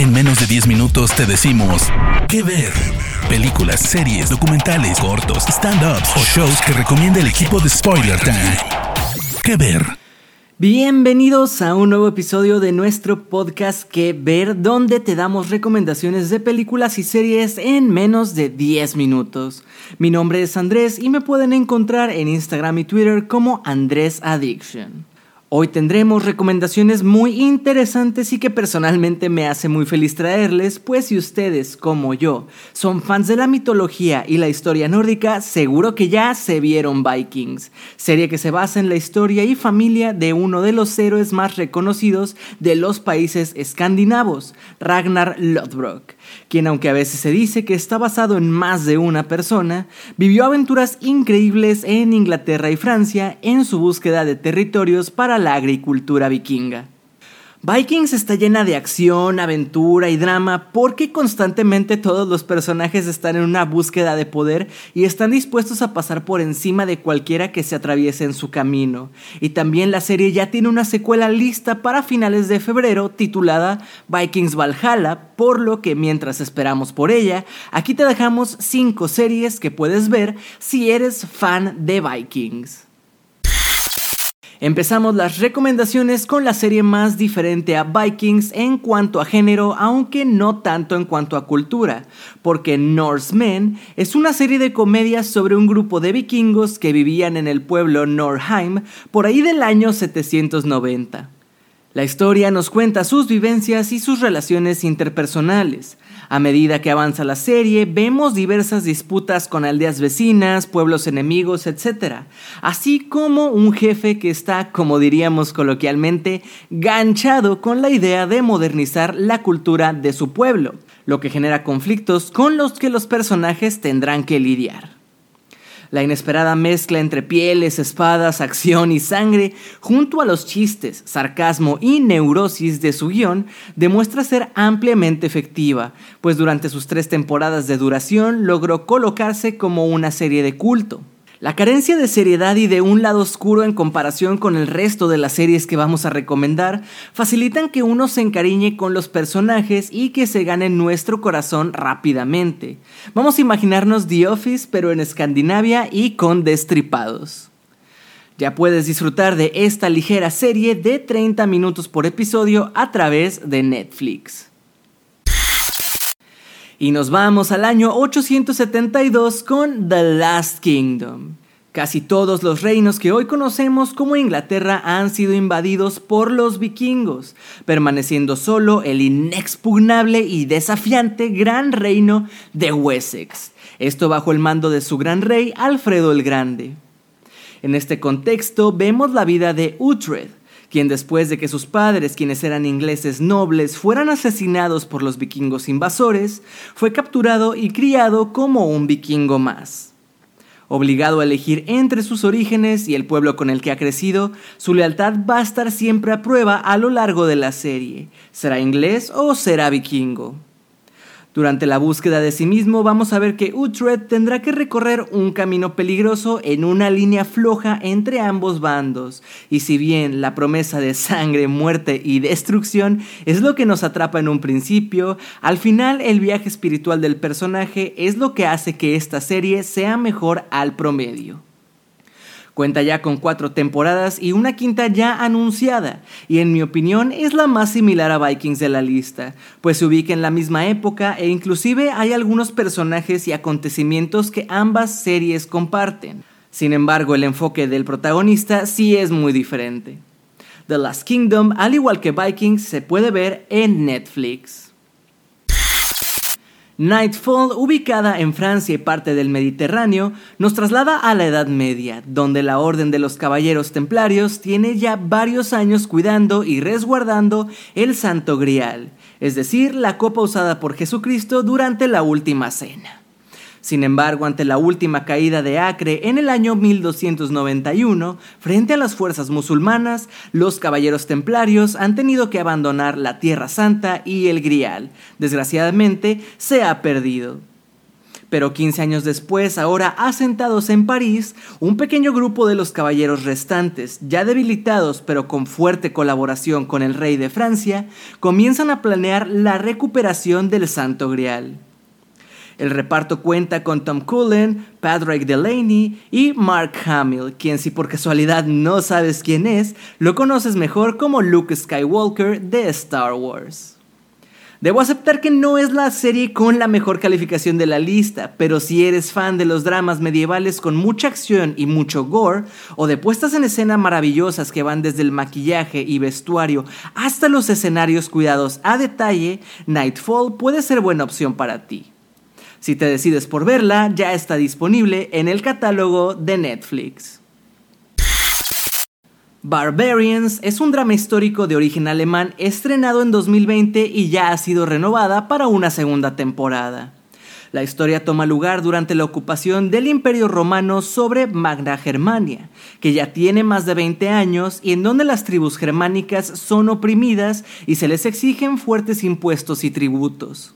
En menos de 10 minutos te decimos qué ver. Películas, series, documentales, cortos, stand-ups o shows que recomienda el equipo de Spoiler Time. ¿Qué ver? Bienvenidos a un nuevo episodio de nuestro podcast Que Ver, donde te damos recomendaciones de películas y series en menos de 10 minutos. Mi nombre es Andrés y me pueden encontrar en Instagram y Twitter como Andrés Addiction. Hoy tendremos recomendaciones muy interesantes y que personalmente me hace muy feliz traerles, pues si ustedes, como yo, son fans de la mitología y la historia nórdica, seguro que ya se vieron Vikings, serie que se basa en la historia y familia de uno de los héroes más reconocidos de los países escandinavos, Ragnar Lodbrok quien aunque a veces se dice que está basado en más de una persona, vivió aventuras increíbles en Inglaterra y Francia en su búsqueda de territorios para la agricultura vikinga. Vikings está llena de acción, aventura y drama porque constantemente todos los personajes están en una búsqueda de poder y están dispuestos a pasar por encima de cualquiera que se atraviese en su camino. Y también la serie ya tiene una secuela lista para finales de febrero titulada Vikings Valhalla, por lo que mientras esperamos por ella, aquí te dejamos 5 series que puedes ver si eres fan de Vikings. Empezamos las recomendaciones con la serie más diferente a Vikings en cuanto a género, aunque no tanto en cuanto a cultura, porque Norsemen es una serie de comedias sobre un grupo de vikingos que vivían en el pueblo Norheim por ahí del año 790. La historia nos cuenta sus vivencias y sus relaciones interpersonales. A medida que avanza la serie, vemos diversas disputas con aldeas vecinas, pueblos enemigos, etc. Así como un jefe que está, como diríamos coloquialmente, ganchado con la idea de modernizar la cultura de su pueblo, lo que genera conflictos con los que los personajes tendrán que lidiar. La inesperada mezcla entre pieles, espadas, acción y sangre, junto a los chistes, sarcasmo y neurosis de su guion, demuestra ser ampliamente efectiva, pues durante sus tres temporadas de duración logró colocarse como una serie de culto. La carencia de seriedad y de un lado oscuro en comparación con el resto de las series que vamos a recomendar facilitan que uno se encariñe con los personajes y que se gane nuestro corazón rápidamente. Vamos a imaginarnos The Office pero en Escandinavia y con destripados. Ya puedes disfrutar de esta ligera serie de 30 minutos por episodio a través de Netflix. Y nos vamos al año 872 con The Last Kingdom. Casi todos los reinos que hoy conocemos como Inglaterra han sido invadidos por los vikingos, permaneciendo solo el inexpugnable y desafiante gran reino de Wessex, esto bajo el mando de su gran rey Alfredo el Grande. En este contexto vemos la vida de Uhtred, quien después de que sus padres, quienes eran ingleses nobles, fueran asesinados por los vikingos invasores, fue capturado y criado como un vikingo más. Obligado a elegir entre sus orígenes y el pueblo con el que ha crecido, su lealtad va a estar siempre a prueba a lo largo de la serie. ¿Será inglés o será vikingo? Durante la búsqueda de sí mismo vamos a ver que Uhtred tendrá que recorrer un camino peligroso en una línea floja entre ambos bandos, y si bien la promesa de sangre, muerte y destrucción es lo que nos atrapa en un principio, al final el viaje espiritual del personaje es lo que hace que esta serie sea mejor al promedio. Cuenta ya con cuatro temporadas y una quinta ya anunciada, y en mi opinión es la más similar a Vikings de la lista, pues se ubica en la misma época e inclusive hay algunos personajes y acontecimientos que ambas series comparten. Sin embargo, el enfoque del protagonista sí es muy diferente. The Last Kingdom, al igual que Vikings, se puede ver en Netflix. Nightfall, ubicada en Francia y parte del Mediterráneo, nos traslada a la Edad Media, donde la Orden de los Caballeros Templarios tiene ya varios años cuidando y resguardando el Santo Grial, es decir, la copa usada por Jesucristo durante la Última Cena. Sin embargo, ante la última caída de Acre en el año 1291, frente a las fuerzas musulmanas, los caballeros templarios han tenido que abandonar la Tierra Santa y el Grial. Desgraciadamente, se ha perdido. Pero 15 años después, ahora asentados en París, un pequeño grupo de los caballeros restantes, ya debilitados pero con fuerte colaboración con el rey de Francia, comienzan a planear la recuperación del Santo Grial. El reparto cuenta con Tom Cullen, Patrick Delaney y Mark Hamill, quien si por casualidad no sabes quién es, lo conoces mejor como Luke Skywalker de Star Wars. Debo aceptar que no es la serie con la mejor calificación de la lista, pero si eres fan de los dramas medievales con mucha acción y mucho gore, o de puestas en escena maravillosas que van desde el maquillaje y vestuario hasta los escenarios cuidados a detalle, Nightfall puede ser buena opción para ti. Si te decides por verla, ya está disponible en el catálogo de Netflix. Barbarians es un drama histórico de origen alemán estrenado en 2020 y ya ha sido renovada para una segunda temporada. La historia toma lugar durante la ocupación del Imperio Romano sobre Magna Germania, que ya tiene más de 20 años y en donde las tribus germánicas son oprimidas y se les exigen fuertes impuestos y tributos.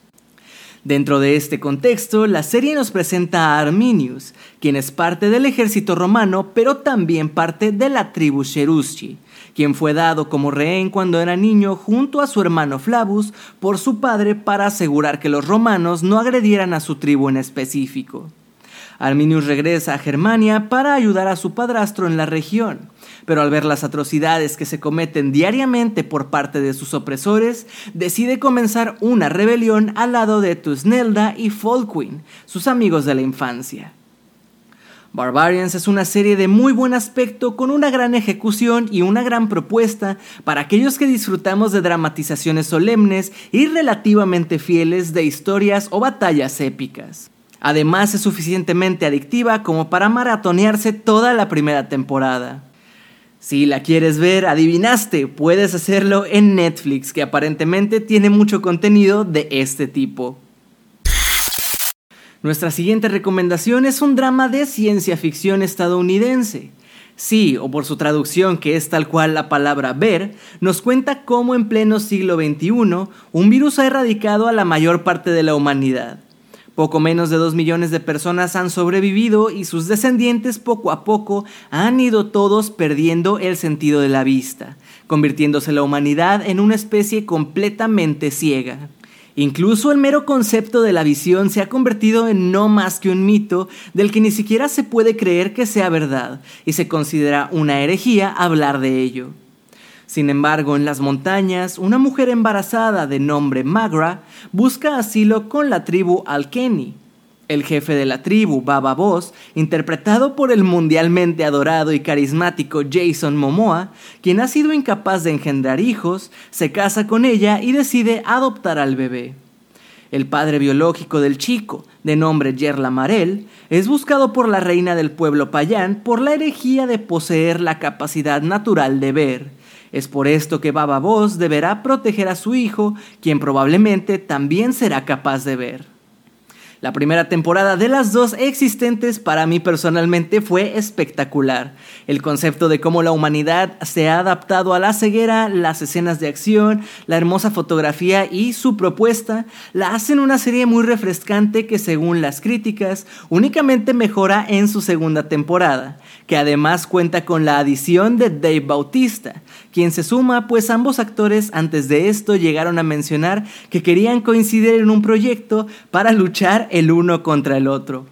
Dentro de este contexto, la serie nos presenta a Arminius, quien es parte del ejército romano, pero también parte de la tribu Cherusci, quien fue dado como rehén cuando era niño junto a su hermano Flavus por su padre para asegurar que los romanos no agredieran a su tribu en específico. Arminius regresa a Germania para ayudar a su padrastro en la región, pero al ver las atrocidades que se cometen diariamente por parte de sus opresores, decide comenzar una rebelión al lado de Tusnelda y Folquin, sus amigos de la infancia. Barbarians es una serie de muy buen aspecto con una gran ejecución y una gran propuesta para aquellos que disfrutamos de dramatizaciones solemnes y relativamente fieles de historias o batallas épicas. Además es suficientemente adictiva como para maratonearse toda la primera temporada. Si la quieres ver, adivinaste, puedes hacerlo en Netflix, que aparentemente tiene mucho contenido de este tipo. Nuestra siguiente recomendación es un drama de ciencia ficción estadounidense. Sí, o por su traducción que es tal cual la palabra ver, nos cuenta cómo en pleno siglo XXI un virus ha erradicado a la mayor parte de la humanidad. Poco menos de dos millones de personas han sobrevivido y sus descendientes poco a poco han ido todos perdiendo el sentido de la vista, convirtiéndose la humanidad en una especie completamente ciega. Incluso el mero concepto de la visión se ha convertido en no más que un mito del que ni siquiera se puede creer que sea verdad, y se considera una herejía hablar de ello. Sin embargo, en las montañas, una mujer embarazada de nombre Magra busca asilo con la tribu Alkeni. El jefe de la tribu, Baba Boss, interpretado por el mundialmente adorado y carismático Jason Momoa, quien ha sido incapaz de engendrar hijos, se casa con ella y decide adoptar al bebé. El padre biológico del chico, de nombre Yerla Marel, es buscado por la reina del pueblo payán por la herejía de poseer la capacidad natural de ver es por esto que Baba Voz deberá proteger a su hijo, quien probablemente también será capaz de ver. La primera temporada de las dos existentes para mí personalmente fue espectacular. El concepto de cómo la humanidad se ha adaptado a la ceguera, las escenas de acción, la hermosa fotografía y su propuesta la hacen una serie muy refrescante que según las críticas únicamente mejora en su segunda temporada, que además cuenta con la adición de Dave Bautista, quien se suma pues ambos actores antes de esto llegaron a mencionar que querían coincidir en un proyecto para luchar el uno contra el otro.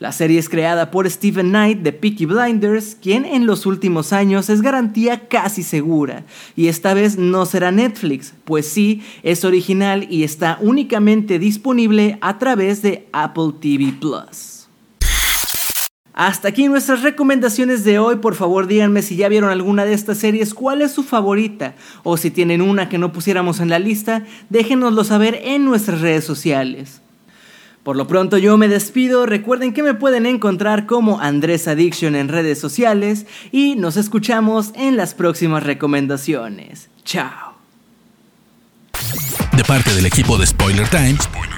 La serie es creada por Steven Knight de Peaky Blinders, quien en los últimos años es garantía casi segura, y esta vez no será Netflix, pues sí, es original y está únicamente disponible a través de Apple TV. Hasta aquí nuestras recomendaciones de hoy. Por favor, díganme si ya vieron alguna de estas series, cuál es su favorita. O si tienen una que no pusiéramos en la lista, déjenoslo saber en nuestras redes sociales. Por lo pronto yo me despido, recuerden que me pueden encontrar como Andrés Addiction en redes sociales y nos escuchamos en las próximas recomendaciones. Chao. De parte del equipo de Spoiler Times,